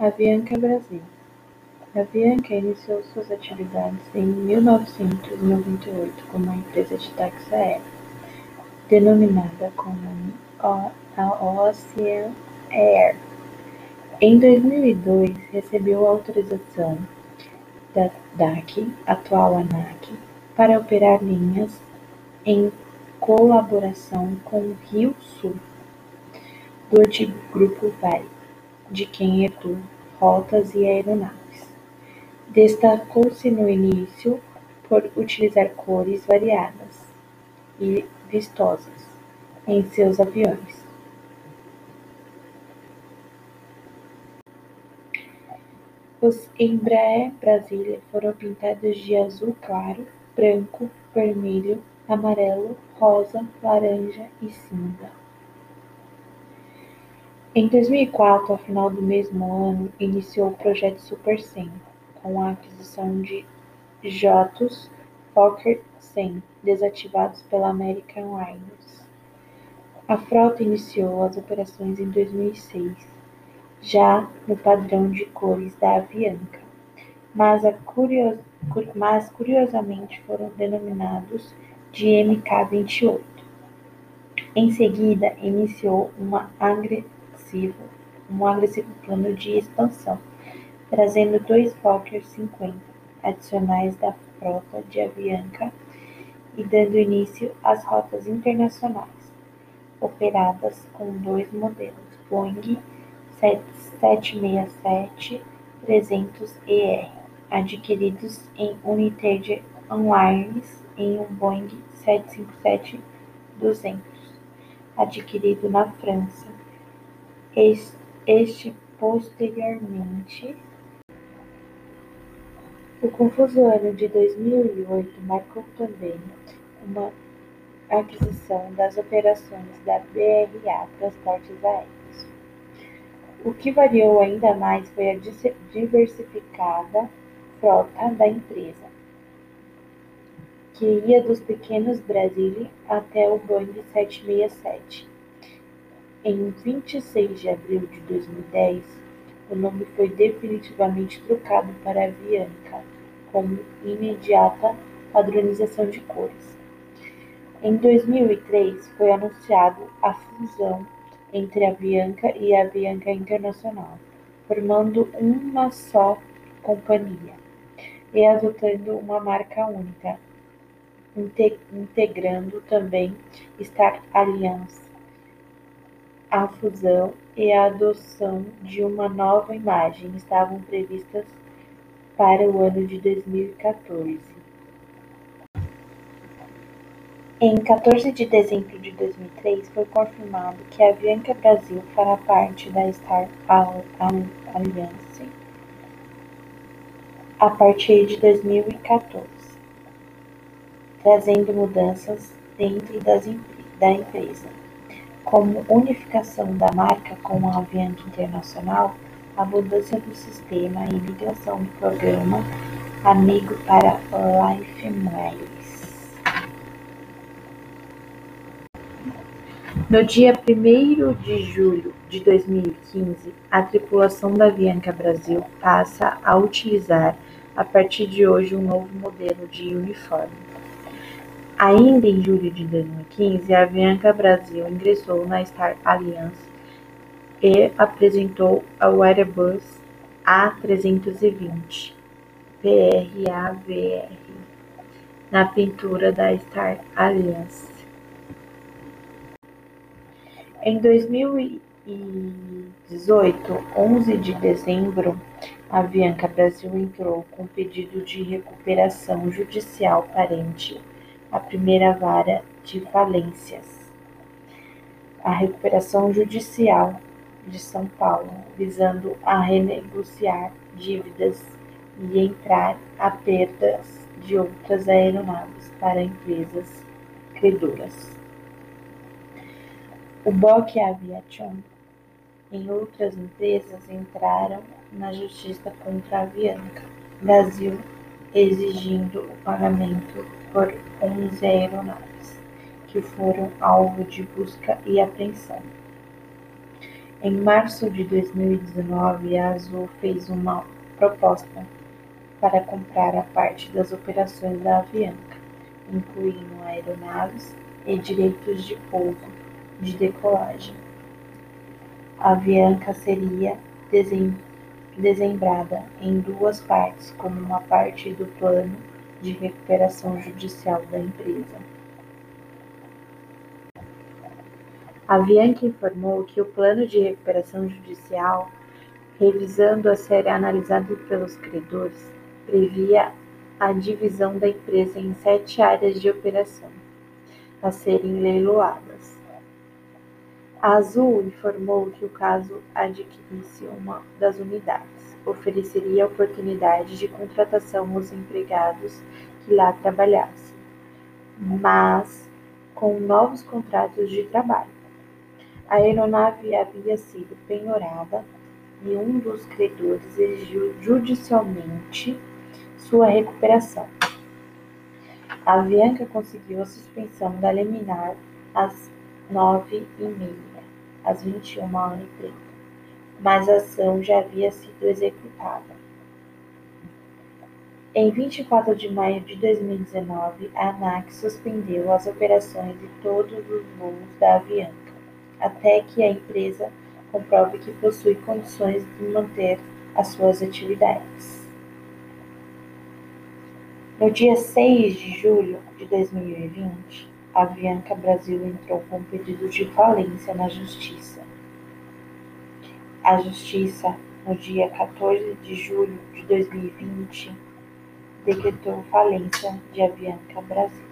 Avianca Brasil Avianca iniciou suas atividades em mil novecentos e noventa e oito como uma empresa de táxi aéreo, denominada como Ocean Air. Em dois mil e dois, recebeu autorização da DAC, atual ANAC, para operar linhas em colaboração com o Rio Sul, do antigo Grupo Vai, de quem herdou rotas e aeronaves. Destacou-se no início por utilizar cores variadas e vistosas em seus aviões. Os Embraer Brasília foram pintados de azul claro, branco, vermelho, amarelo, rosa, laranja e cinza. Em 2004, ao final do mesmo ano, iniciou o projeto Super 100, com a aquisição de jatos Fokker 100, desativados pela American Airlines. A frota iniciou as operações em 2006 já no padrão de cores da Avianca, mas, curios, mas curiosamente foram denominados de MK-28. Em seguida, iniciou uma agressivo, um agressivo plano de expansão, trazendo dois Fokker 50 adicionais da frota de Avianca e dando início às rotas internacionais, operadas com dois modelos Boeing 767-300ER, adquiridos em United Airlines em um Boeing 757-200, adquirido na França. Este posteriormente. O confuso ano de 2008 marcou também uma aquisição das operações da BRA Transportes Aéreos. O que variou ainda mais foi a diversificada frota da empresa, que ia dos pequenos Brasília até o Boeing 767. Em 26 de abril de 2010, o nome foi definitivamente trocado para Avianca, como imediata padronização de cores. Em 2003, foi anunciado a fusão entre a Avianca e a Avianca Internacional, formando uma só companhia, e adotando uma marca única, integrando também Star Alliance. A fusão e a adoção de uma nova imagem estavam previstas para o ano de 2014. Em 14 de dezembro de 2003, foi confirmado que a Avianca Brasil fará parte da Star Alliance a partir de 2014, trazendo mudanças dentro das, da empresa, como unificação da marca com a Avianca Internacional, a mudança do sistema e migração do programa Amigo para Life Miles. No dia primeiro de julho de 2015, a tripulação da Avianca Brasil passa a utilizar, a partir de hoje, um novo modelo de uniforme. Ainda em julho de 2015, a Avianca Brasil ingressou na Star Alliance e apresentou o Airbus A320 PRAVR na pintura da Star Alliance. Em 2018, 11 de dezembro, a Avianca Brasil entrou com pedido de recuperação judicial parente à primeira vara de falências, a recuperação judicial de São Paulo, visando a renegociar dívidas e entrar a perdas de outras aeronaves para empresas credoras. O Boque Aviation e outras empresas entraram na justiça contra a Avianca Brasil, exigindo o pagamento por 11 aeronaves, que foram alvo de busca e apreensão. Em março de 2019, a Azul fez uma proposta para comprar a parte das operações da Avianca, incluindo aeronaves e direitos de pouso de decolagem. A Avianca seria desmembrada em duas partes como uma parte do plano de recuperação judicial da empresa. A Avianca informou que o plano de recuperação judicial, revisando a ser analisado pelos credores, previa a divisão da empresa em sete áreas de operação, a serem leiloadas. A Azul informou que o caso adquirisse uma das unidades, ofereceria oportunidade de contratação aos empregados que lá trabalhassem, mas com novos contratos de trabalho. A aeronave havia sido penhorada e um dos credores exigiu judicialmente sua recuperação. A Avianca conseguiu a suspensão da liminar às nove e meia, às vinte e uma horas e trinta, mas a ação já havia sido executada. Em 24 de maio de 2019, a ANAC suspendeu as operações de todos os voos da Avianca até que a empresa comprove que possui condições de manter as suas atividades. No dia 6 de julho de 2020, a Avianca Brasil entrou com um pedido de falência na Justiça. A Justiça, no dia 14 de julho de 2020, decretou falência de Avianca Brasil.